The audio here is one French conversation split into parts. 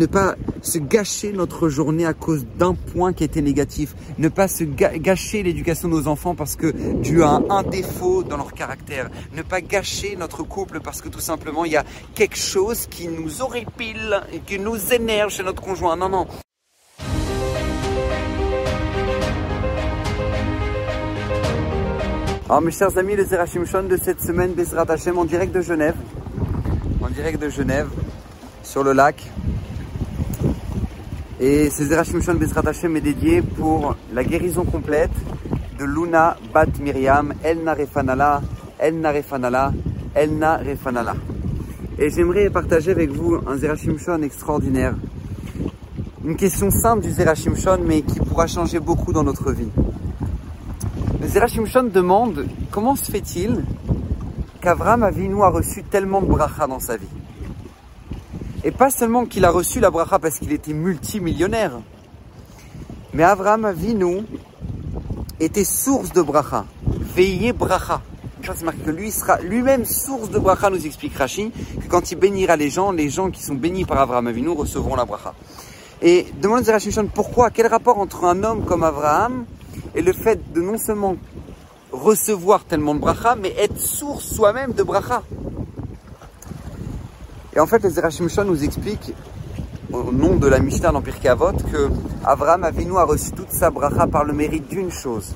ne pas se gâcher notre journée à cause d'un point qui était négatif. Ne pas se gâcher l'éducation de nos enfants parce que dû à un, défaut dans leur caractère. Ne pas gâcher notre couple parce que tout simplement il y a quelque chose qui nous horripile et qui nous énerve chez notre conjoint. Non, non. Alors mes chers amis, les Zerachim Shon de cette semaine, Bezrat Hashem en direct de Genève. En direct de Genève, sur le lac. Et ces Zerachim Shon Bezrat Hashem est dédié pour la guérison complète de Luna Bat Miriam, Elna Refanala, Elna Refanala, Elna Refanala. Et j'aimerais partager avec vous un Zerachim Shon extraordinaire. Une question simple du Zerachim Shon, mais qui pourra changer beaucoup dans notre vie. Le Zerachim Shon demande comment se fait-il qu'Avram Avinu a reçu tellement de bracha dans sa vie? Et pas seulement qu'il a reçu la bracha parce qu'il était multimillionnaire, mais Avram Avinu était source de bracha, veillé bracha. C'est marqué que lui sera lui-même source de bracha, nous explique Rashi, que quand il bénira les gens, les gens qui sont bénis par Avram Avinu recevront la bracha. Et demande Zerachim Shon pourquoi, quel rapport entre un homme comme Abraham et le fait de non seulement recevoir tellement de bracha, mais être source soi-même de bracha? Et en fait, les Zerachim nous explique, au nom de la Mishnah dans Pirkei Avot, que Abraham Avinu a reçu toute sa bracha par le mérite d'une chose.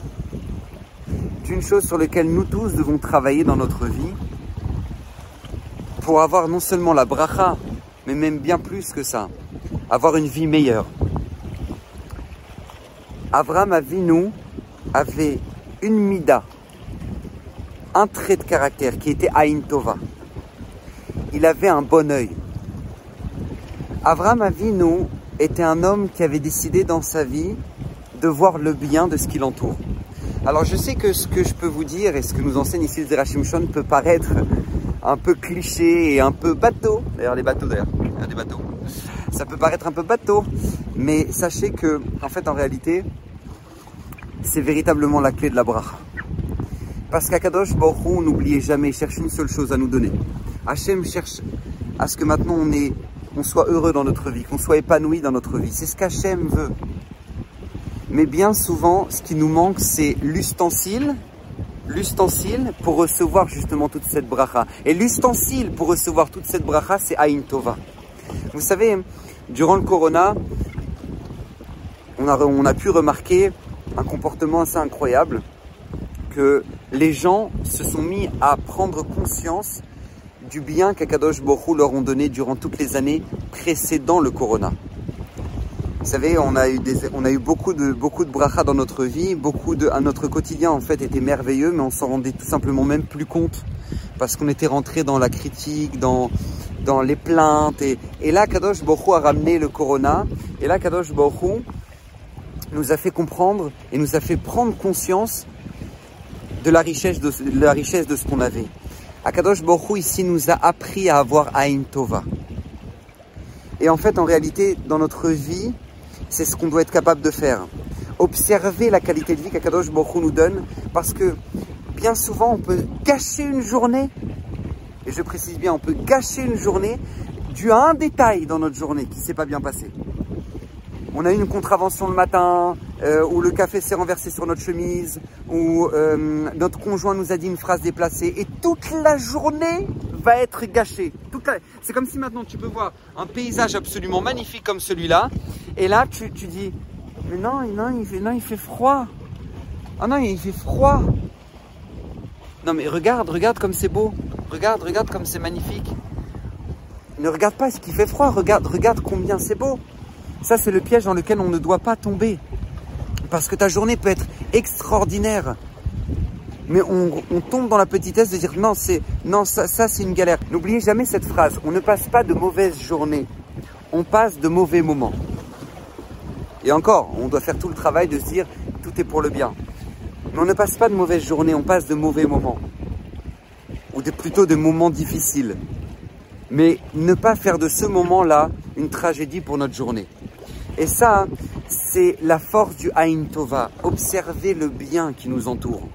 D'une chose sur laquelle nous tous devons travailler dans notre vie pour avoir non seulement la bracha, mais même bien plus que ça, avoir une vie meilleure. Abraham Avinu avait une mida, un trait de caractère qui était Aïn Tova. Il avait un bon œil. Avram Avinu était un homme qui avait décidé dans sa vie de voir le bien de ce qui l'entoure. Alors je sais que ce que je peux vous dire et ce que nous enseigne ici le peut paraître un peu cliché et un peu bateau. D'ailleurs les bateaux d'ailleurs, il des bateaux. Ça peut paraître un peu bateau, mais sachez que en fait en réalité c'est véritablement la clé de la bracha. Parce qu'Akadosh Baruch n'oubliez jamais, cherche une seule chose à nous donner. Hachem cherche à ce que maintenant on, soit heureux dans notre vie, qu'on soit épanoui dans notre vie. C'est ce qu'Hachem veut. Mais bien souvent, ce qui nous manque, c'est l'ustensile, l'ustensile pour recevoir justement toute cette bracha. Et l'ustensile pour recevoir toute cette bracha, c'est Aïn Tova. Vous savez, durant le Corona, on a, on a pu remarquer un comportement assez incroyable que les gens se sont mis à prendre conscience du bien qu'Akadosh Borou leur ont donné durant toutes les années précédant le Corona. Vous savez, on a eu, beaucoup de, beaucoup de dans notre vie, beaucoup de, notre quotidien en fait était merveilleux, mais on s'en rendait tout simplement même plus compte parce qu'on était rentré dans la critique, dans, les plaintes. Et, là, Kadosh Borou a ramené le Corona. Et là, Kadosh Borou nous a fait comprendre et nous a fait prendre conscience de la richesse de, la richesse de ce qu'on avait. Akadosh Borou ici nous a appris à avoir Aïn Tova. Et en fait, en réalité, dans notre vie, c'est ce qu'on doit être capable de faire. Observer la qualité de vie qu'Akadosh Borou nous donne, parce que bien souvent, on peut gâcher une journée, et je précise bien, on peut gâcher une journée dû à un détail dans notre journée qui ne s'est pas bien passé on a eu une contravention le matin, euh, où le café s'est renversé sur notre chemise, où euh, notre conjoint nous a dit une phrase déplacée, et toute la journée va être gâchée. C'est comme si maintenant tu peux voir un paysage absolument magnifique comme celui-là, et là tu, dis, mais non, non, il fait, non, il fait froid. Ah non, il fait froid. Non mais regarde, regarde comme c'est beau. Regarde, regarde comme c'est magnifique. Ne regarde pas ce qui fait froid, regarde, regarde combien c'est beau. Ça, c'est le piège dans lequel on ne doit pas tomber. Parce que ta journée peut être extraordinaire. Mais on, tombe dans la petitesse de dire non, c'est non, ça, ça c'est une galère. N'oubliez jamais cette phrase. On ne passe pas de mauvaises journées. On passe de mauvais moments. Et encore, on doit faire tout le travail de se dire tout est pour le bien. Mais on ne passe pas de mauvaises journées, on passe de mauvais moments. Ou plutôt de moments difficiles. Mais ne pas faire de ce moment-là une tragédie pour notre journée. Et ça, c'est la force du Aïn Tova. Observer le bien qui nous entoure.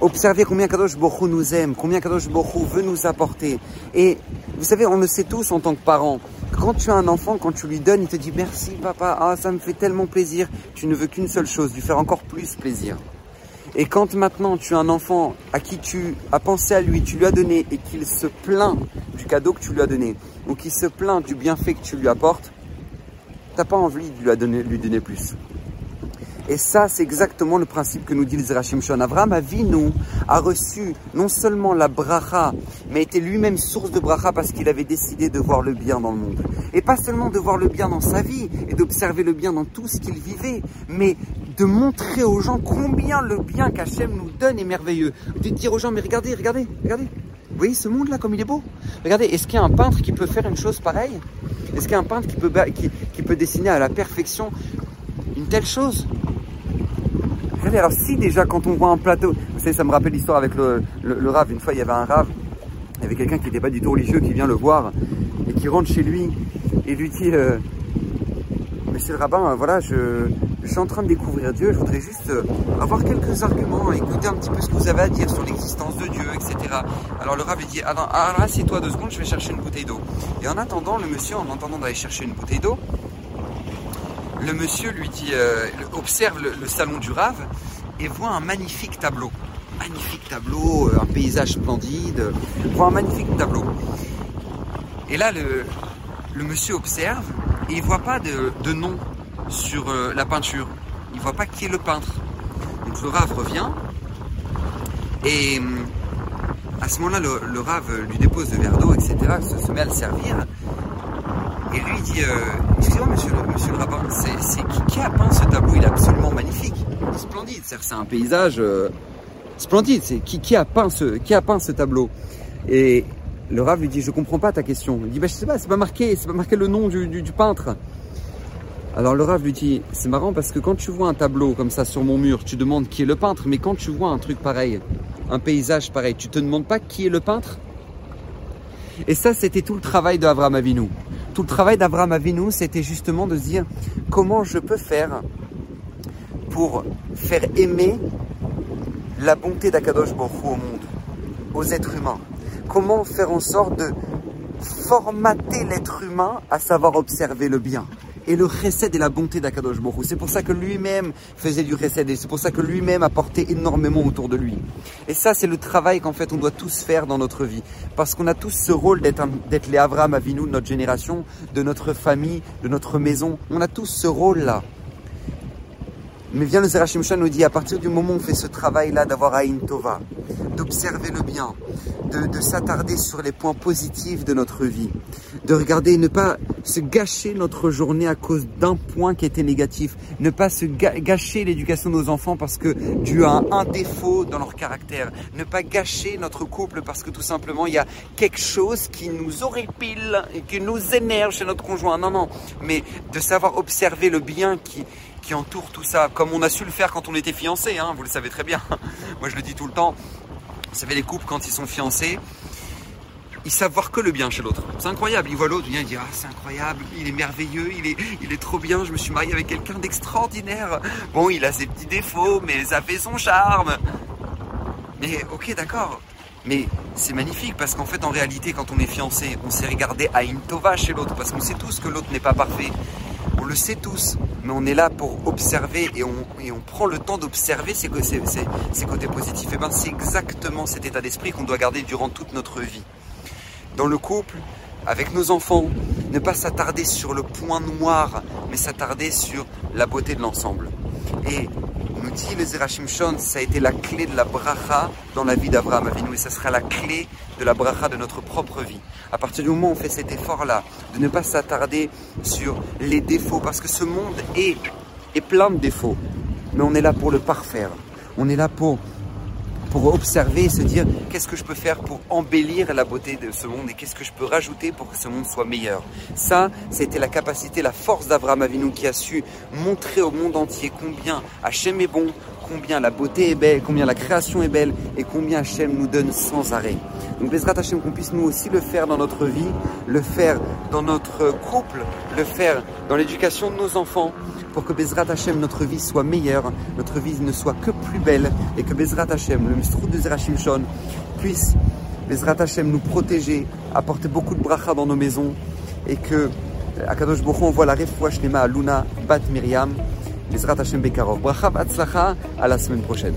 Observer combien Kadosh Borou nous aime, combien Kadosh Borou veut nous apporter. Et vous savez, on le sait tous en tant que parents, quand tu as un enfant, quand tu lui donnes, il te dit merci papa, ah ça me fait tellement plaisir. Tu ne veux qu'une seule chose, lui faire encore plus plaisir. Et quand maintenant tu as un enfant à qui tu as pensé à lui, tu lui as donné et qu'il se plaint du cadeau que tu lui as donné, ou qu'il se plaint du bienfait que tu lui apportes, t'as pas envie de lui donner, plus. Et ça, c'est exactement le principe que nous dit le Zerachim Shon. Avraham Avinu a reçu non seulement la bracha, mais était lui-même source de bracha parce qu'il avait décidé de voir le bien dans le monde. Et pas seulement de voir le bien dans sa vie et d'observer le bien dans tout ce qu'il vivait, mais de montrer aux gens combien le bien qu'Hachem nous donne est merveilleux. De dire aux gens, mais regardez, regardez, regardez. Vous voyez ce monde-là comme il est beau Regardez, est-ce qu'il y a un peintre qui peut faire une chose pareille? Est-ce qu'il peintre qui peut, dessiner à la perfection une telle chose? Alors si déjà quand on voit un plateau, vous savez, ça me rappelle l'histoire avec le, rave. Une fois, il y avait un rave, il y avait quelqu'un qui n'était pas du tout religieux qui vient le voir et qui rentre chez lui et lui dit euh, Monsieur le rabbin, voilà, je, suis en train de découvrir Dieu, je voudrais juste euh, avoir quelques arguments, écouter un petit peu ce que vous avez à dire sur l'existence de Dieu, etc. Alors le lui dit Alors, alors assieds-toi deux secondes, je vais chercher une bouteille d'eau. Et en attendant, le monsieur, en entendant d'aller chercher une bouteille d'eau, le monsieur lui dit, euh, observe le, salon du Rave et voit un magnifique tableau. Magnifique tableau, euh, un paysage splendide, voit un magnifique tableau. Et là, le, monsieur observe et il voit pas de, nom sur euh, la peinture. Il voit pas qui est le peintre. Donc le Rave revient et à ce moment-là, le, Rave lui dépose le verre d'eau, etc., se, se met à le servir. Et lui dit, euh, excusez-moi monsieur, le rabbin, c'est qui, a peint ce tableau? Il est absolument magnifique, splendide. C'est un paysage euh, splendide. C'est qui, a peint ce, tableau? Et le Rav lui dit, je comprends pas ta question. Il dit, bah, je sais pas, c'est pas marqué, c'est pas marqué le nom du, peintre. Alors le Rav lui dit, c'est marrant parce que quand tu vois un tableau comme ça sur mon mur, tu demandes qui est le peintre, mais quand tu vois un truc pareil, un paysage pareil, tu te demandes pas qui est le peintre? Et ça, c'était tout le travail d'Avraham Avinu. Tout le travail d'Abraham Avinu, c'était justement de se dire comment je peux faire pour faire aimer la bonté d'Akadosh Baruch au monde, aux êtres humains? Comment faire en sorte de formater l'être humain à savoir observer le bien? Et le chesed et la bonté d'Akadosh Borou. C'est pour ça que lui-même faisait du chesed et c'est pour ça que lui-même apportait énormément autour de lui. Et ça, c'est le travail qu'en fait on doit tous faire dans notre vie. Parce qu'on a tous ce rôle d'être les Avram Avinu de notre génération, de notre famille, de notre maison. On a tous ce rôle-là. Mais vient le Zerachim nous dit, à partir du moment où on fait ce travail-là d'avoir Aïn Tova, d'observer le bien, de, s'attarder sur les points positifs de notre vie, de regarder, ne pas se gâcher notre journée à cause d'un point qui était négatif, ne pas se gâcher l'éducation de nos enfants parce que Dieu a un, défaut dans leur caractère, ne pas gâcher notre couple parce que tout simplement il y a quelque chose qui nous horripile et qui nous énerve chez notre conjoint. Non, non, mais de savoir observer le bien qui, qui entoure tout ça, comme on a su le faire quand on était fiancés, hein, vous le savez très bien. Moi je le dis tout le temps, vous savez les couples quand ils sont fiancés, ils savent voir que le bien chez l'autre. C'est incroyable, ils voient l'autre, ils disent ah c'est incroyable, il est merveilleux, il est, il est trop bien, je me suis marié avec quelqu'un d'extraordinaire. Bon, il a ses petits défauts, mais ça fait son charme. Mais ok d'accord, mais c'est magnifique parce qu'en fait en réalité quand on est fiancé, on s'est regardé à une tova chez l'autre parce qu'on sait tous que l'autre n'est pas parfait le sait tous, mais on est là pour observer et on, on prend le temps d'observer ces, côtés positifs. Et ben c'est exactement cet état d'esprit qu'on doit garder durant toute notre vie. Dans le couple, avec nos enfants, ne pas s'attarder sur le point noir, mais s'attarder sur la beauté de l'ensemble. Et nous dit le Zerachim Shon, ça a été la clé de la bracha dans la vie d'Abraham Avinu et ça sera la clé de la bracha de notre propre vie. À partir du moment où on fait cet effort-là, de ne pas s'attarder sur les défauts, parce que ce monde est, est plein de défauts, mais on est là pour le parfaire. On est là pour pour observer et se dire qu'est-ce que je peux faire pour embellir la beauté de ce monde et qu'est-ce que je peux rajouter pour que ce monde soit meilleur? Ça, c'était la capacité, la force d'Abraham Avinu qui a su montrer au monde entier combien Hachem est bon, combien la beauté est belle, combien la création est belle et combien Hachem nous donne sans arrêt. Donc Bezrat Hachem qu'on puisse nous aussi le faire dans notre vie, le faire dans notre couple, le faire dans l'éducation de nos enfants, pour que Bezrat Hashem, notre vie soit meilleure, notre vie ne soit que plus belle, et que Bezrat Hashem, le Mistrou de Zerachim Shon, puisse Bezrat Hashem nous protéger, apporter beaucoup de bracha dans nos maisons, et que Akadosh Baruch Hu envoie la refoua shlema à Luna Bat Miriam. Bezrat Hashem Bekarov. Bracha Atzlacha, à la semaine prochaine.